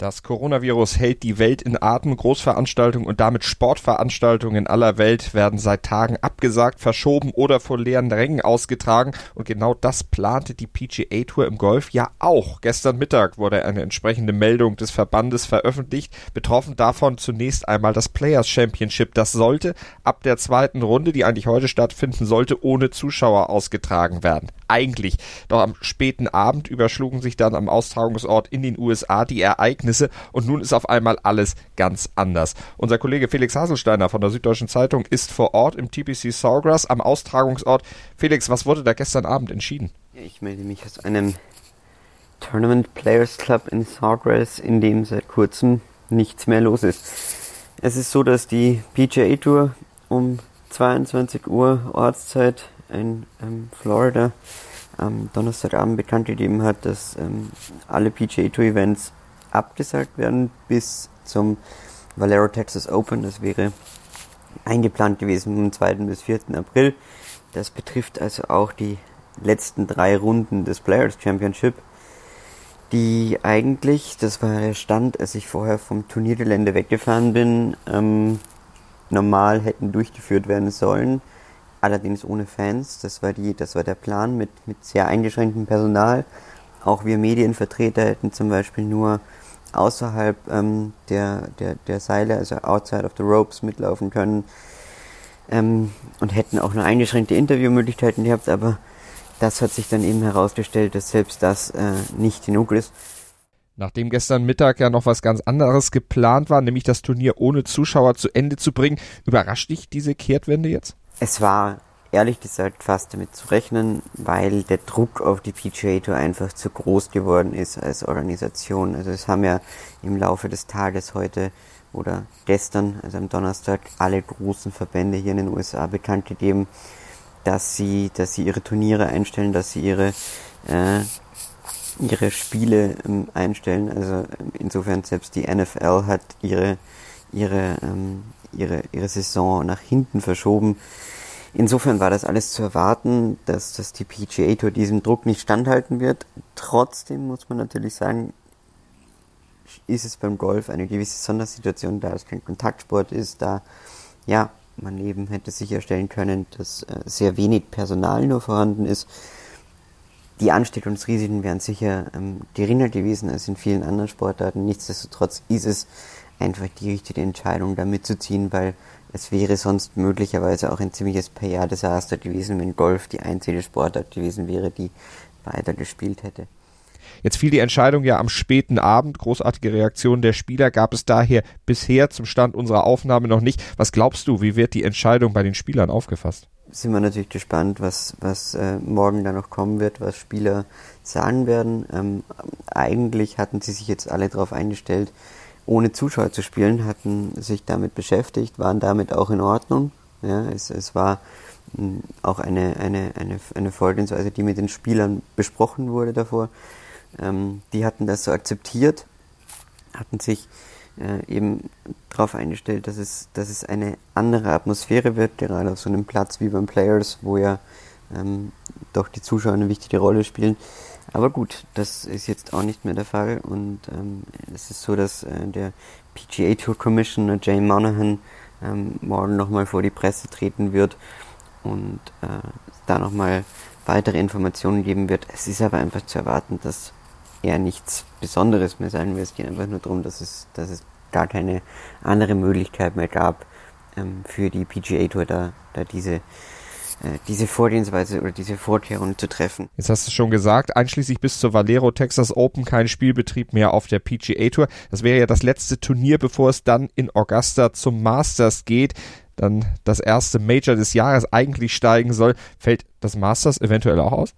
das Coronavirus hält die Welt in Atem. Großveranstaltungen und damit Sportveranstaltungen in aller Welt werden seit Tagen abgesagt, verschoben oder vor leeren Rängen ausgetragen. Und genau das plante die PGA Tour im Golf ja auch. Gestern Mittag wurde eine entsprechende Meldung des Verbandes veröffentlicht. Betroffen davon zunächst einmal das Players Championship. Das sollte ab der zweiten Runde, die eigentlich heute stattfinden sollte, ohne Zuschauer ausgetragen werden. Eigentlich. Doch am späten Abend überschlugen sich dann am Austragungsort in den USA die Ereignisse Ereignisse und nun ist auf einmal alles ganz anders. Unser Kollege Felix Haselsteiner von der Süddeutschen Zeitung ist vor Ort im TPC Sawgrass am Austragungsort. Felix, was wurde da gestern Abend entschieden? Ich melde mich aus einem Tournament Players Club in Sawgrass, in dem seit kurzem nichts mehr los ist. Es ist so, dass die PGA Tour um 22 Uhr Ortszeit in ähm, Florida am Donnerstagabend bekannt gegeben hat, dass ähm, alle PGA Tour Events abgesagt werden bis zum Valero Texas Open. Das wäre eingeplant gewesen vom 2. bis 4. April. Das betrifft also auch die letzten drei Runden des Players Championship, die eigentlich, das war der Stand, als ich vorher vom Turniergelände weggefahren bin, ähm, normal hätten durchgeführt werden sollen, allerdings ohne Fans. Das war die, das war der Plan mit, mit sehr eingeschränktem Personal. Auch wir Medienvertreter hätten zum Beispiel nur außerhalb ähm, der, der, der Seile, also outside of the ropes, mitlaufen können ähm, und hätten auch nur eingeschränkte Interviewmöglichkeiten gehabt, aber das hat sich dann eben herausgestellt, dass selbst das äh, nicht genug ist. Nachdem gestern Mittag ja noch was ganz anderes geplant war, nämlich das Turnier ohne Zuschauer zu Ende zu bringen, überrascht dich diese Kehrtwende jetzt? Es war ehrlich gesagt fast damit zu rechnen, weil der Druck auf die PGA Tour einfach zu groß geworden ist als Organisation. Also es haben ja im Laufe des Tages heute oder gestern, also am Donnerstag, alle großen Verbände hier in den USA bekannt gegeben, dass sie, dass sie ihre Turniere einstellen, dass sie ihre äh, ihre Spiele ähm, einstellen. Also insofern selbst die NFL hat ihre ihre ähm, ihre ihre Saison nach hinten verschoben. Insofern war das alles zu erwarten, dass, dass die PGA Tour diesem Druck nicht standhalten wird. Trotzdem muss man natürlich sagen, ist es beim Golf eine gewisse Sondersituation, da es kein Kontaktsport ist, da ja man eben hätte sicherstellen können, dass äh, sehr wenig Personal nur vorhanden ist. Die Ansteckungsrisiken wären sicher ähm, geringer gewesen als in vielen anderen Sportarten. Nichtsdestotrotz ist es einfach die richtige Entscheidung, da mitzuziehen, weil es wäre sonst möglicherweise auch ein ziemliches PR-Desaster gewesen, wenn Golf die einzige Sportart gewesen wäre, die weiter gespielt hätte. Jetzt fiel die Entscheidung ja am späten Abend. Großartige Reaktionen der Spieler gab es daher bisher zum Stand unserer Aufnahme noch nicht. Was glaubst du, wie wird die Entscheidung bei den Spielern aufgefasst? Sind wir natürlich gespannt, was, was äh, morgen da noch kommen wird, was Spieler sagen werden. Ähm, eigentlich hatten sie sich jetzt alle darauf eingestellt, ohne Zuschauer zu spielen, hatten sich damit beschäftigt, waren damit auch in Ordnung. Ja, es, es war hm, auch eine, eine, eine, eine Vorgehensweise, die mit den Spielern besprochen wurde davor. Ähm, die hatten das so akzeptiert, hatten sich äh, eben darauf eingestellt, dass es, dass es eine andere Atmosphäre wird, gerade auf so einem Platz wie beim Players, wo ja ähm, doch die Zuschauer eine wichtige Rolle spielen. Aber gut, das ist jetzt auch nicht mehr der Fall und ähm, es ist so, dass äh, der PGA Tour Commissioner Jay Monahan ähm, morgen nochmal vor die Presse treten wird und äh, da nochmal weitere Informationen geben wird. Es ist aber einfach zu erwarten, dass er nichts Besonderes mehr sagen wird. Es geht einfach nur darum, dass es, dass es gar keine andere Möglichkeit mehr gab, ähm, für die PGA Tour da, da diese diese Vorgehensweise oder diese Vorkehrungen zu treffen. Jetzt hast du schon gesagt, einschließlich bis zur Valero Texas Open kein Spielbetrieb mehr auf der PGA Tour. Das wäre ja das letzte Turnier, bevor es dann in Augusta zum Masters geht. Dann das erste Major des Jahres eigentlich steigen soll. Fällt das Masters eventuell auch aus?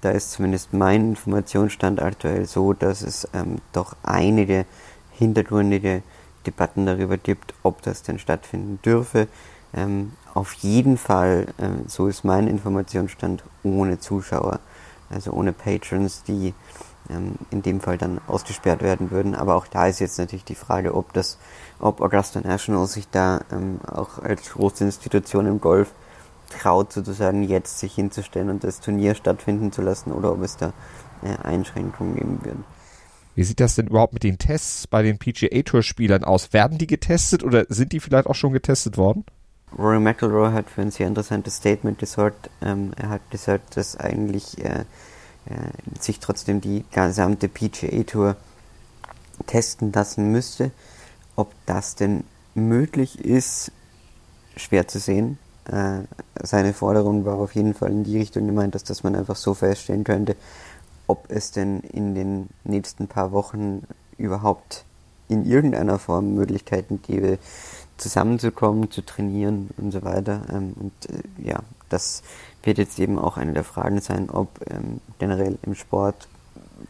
Da ist zumindest mein Informationsstand aktuell so, dass es ähm, doch einige hintergründige Debatten darüber gibt, ob das denn stattfinden dürfe. Ähm, auf jeden Fall, äh, so ist mein Informationsstand, ohne Zuschauer, also ohne Patrons, die ähm, in dem Fall dann ausgesperrt werden würden. Aber auch da ist jetzt natürlich die Frage, ob das, ob Augusta National sich da ähm, auch als große Institution im Golf traut, sozusagen jetzt sich hinzustellen und das Turnier stattfinden zu lassen oder ob es da äh, Einschränkungen geben wird. Wie sieht das denn überhaupt mit den Tests bei den PGA Tour Spielern aus? Werden die getestet oder sind die vielleicht auch schon getestet worden? Rory McIlroy hat für ein sehr interessantes Statement gesagt. Ähm, er hat gesagt, dass eigentlich äh, äh, sich trotzdem die gesamte PGA Tour testen lassen müsste. Ob das denn möglich ist, schwer zu sehen. Äh, seine Forderung war auf jeden Fall in die Richtung gemeint, dass, dass man einfach so feststellen könnte, ob es denn in den nächsten paar Wochen überhaupt in irgendeiner Form Möglichkeiten gäbe, zusammenzukommen, zu trainieren und so weiter. Ähm, und äh, ja, das wird jetzt eben auch eine der Fragen sein, ob ähm, generell im Sport,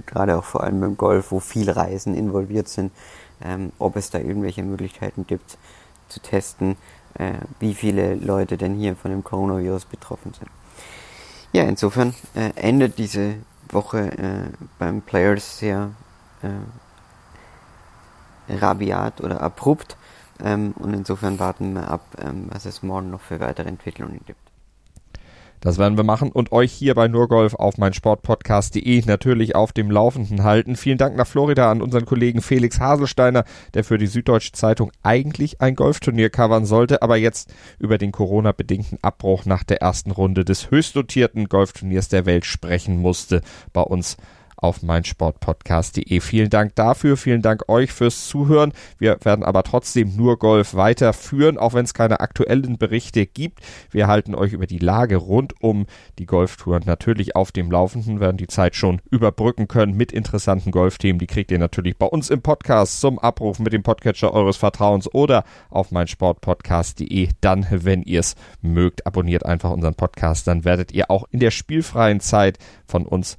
gerade auch vor allem im Golf, wo viel Reisen involviert sind, ähm, ob es da irgendwelche Möglichkeiten gibt zu testen, äh, wie viele Leute denn hier von dem Coronavirus betroffen sind. Ja, insofern äh, endet diese Woche äh, beim Players sehr äh, rabiat oder abrupt. Ähm, und insofern warten wir ab, ähm, was es morgen noch für weitere Entwicklungen gibt. Das werden wir machen und euch hier bei Nurgolf auf mein Sportpodcast.de natürlich auf dem Laufenden halten. Vielen Dank nach Florida an unseren Kollegen Felix Haselsteiner, der für die Süddeutsche Zeitung eigentlich ein Golfturnier covern sollte, aber jetzt über den Corona-bedingten Abbruch nach der ersten Runde des höchstdotierten Golfturniers der Welt sprechen musste bei uns auf meinsportpodcast.de. Vielen Dank dafür, vielen Dank euch fürs Zuhören. Wir werden aber trotzdem nur Golf weiterführen, auch wenn es keine aktuellen Berichte gibt. Wir halten euch über die Lage rund um die Golftouren natürlich auf dem Laufenden, werden die Zeit schon überbrücken können mit interessanten Golfthemen. Die kriegt ihr natürlich bei uns im Podcast zum Abruf mit dem Podcatcher eures Vertrauens oder auf meinsportpodcast.de. Dann, wenn ihr es mögt, abonniert einfach unseren Podcast, dann werdet ihr auch in der spielfreien Zeit von uns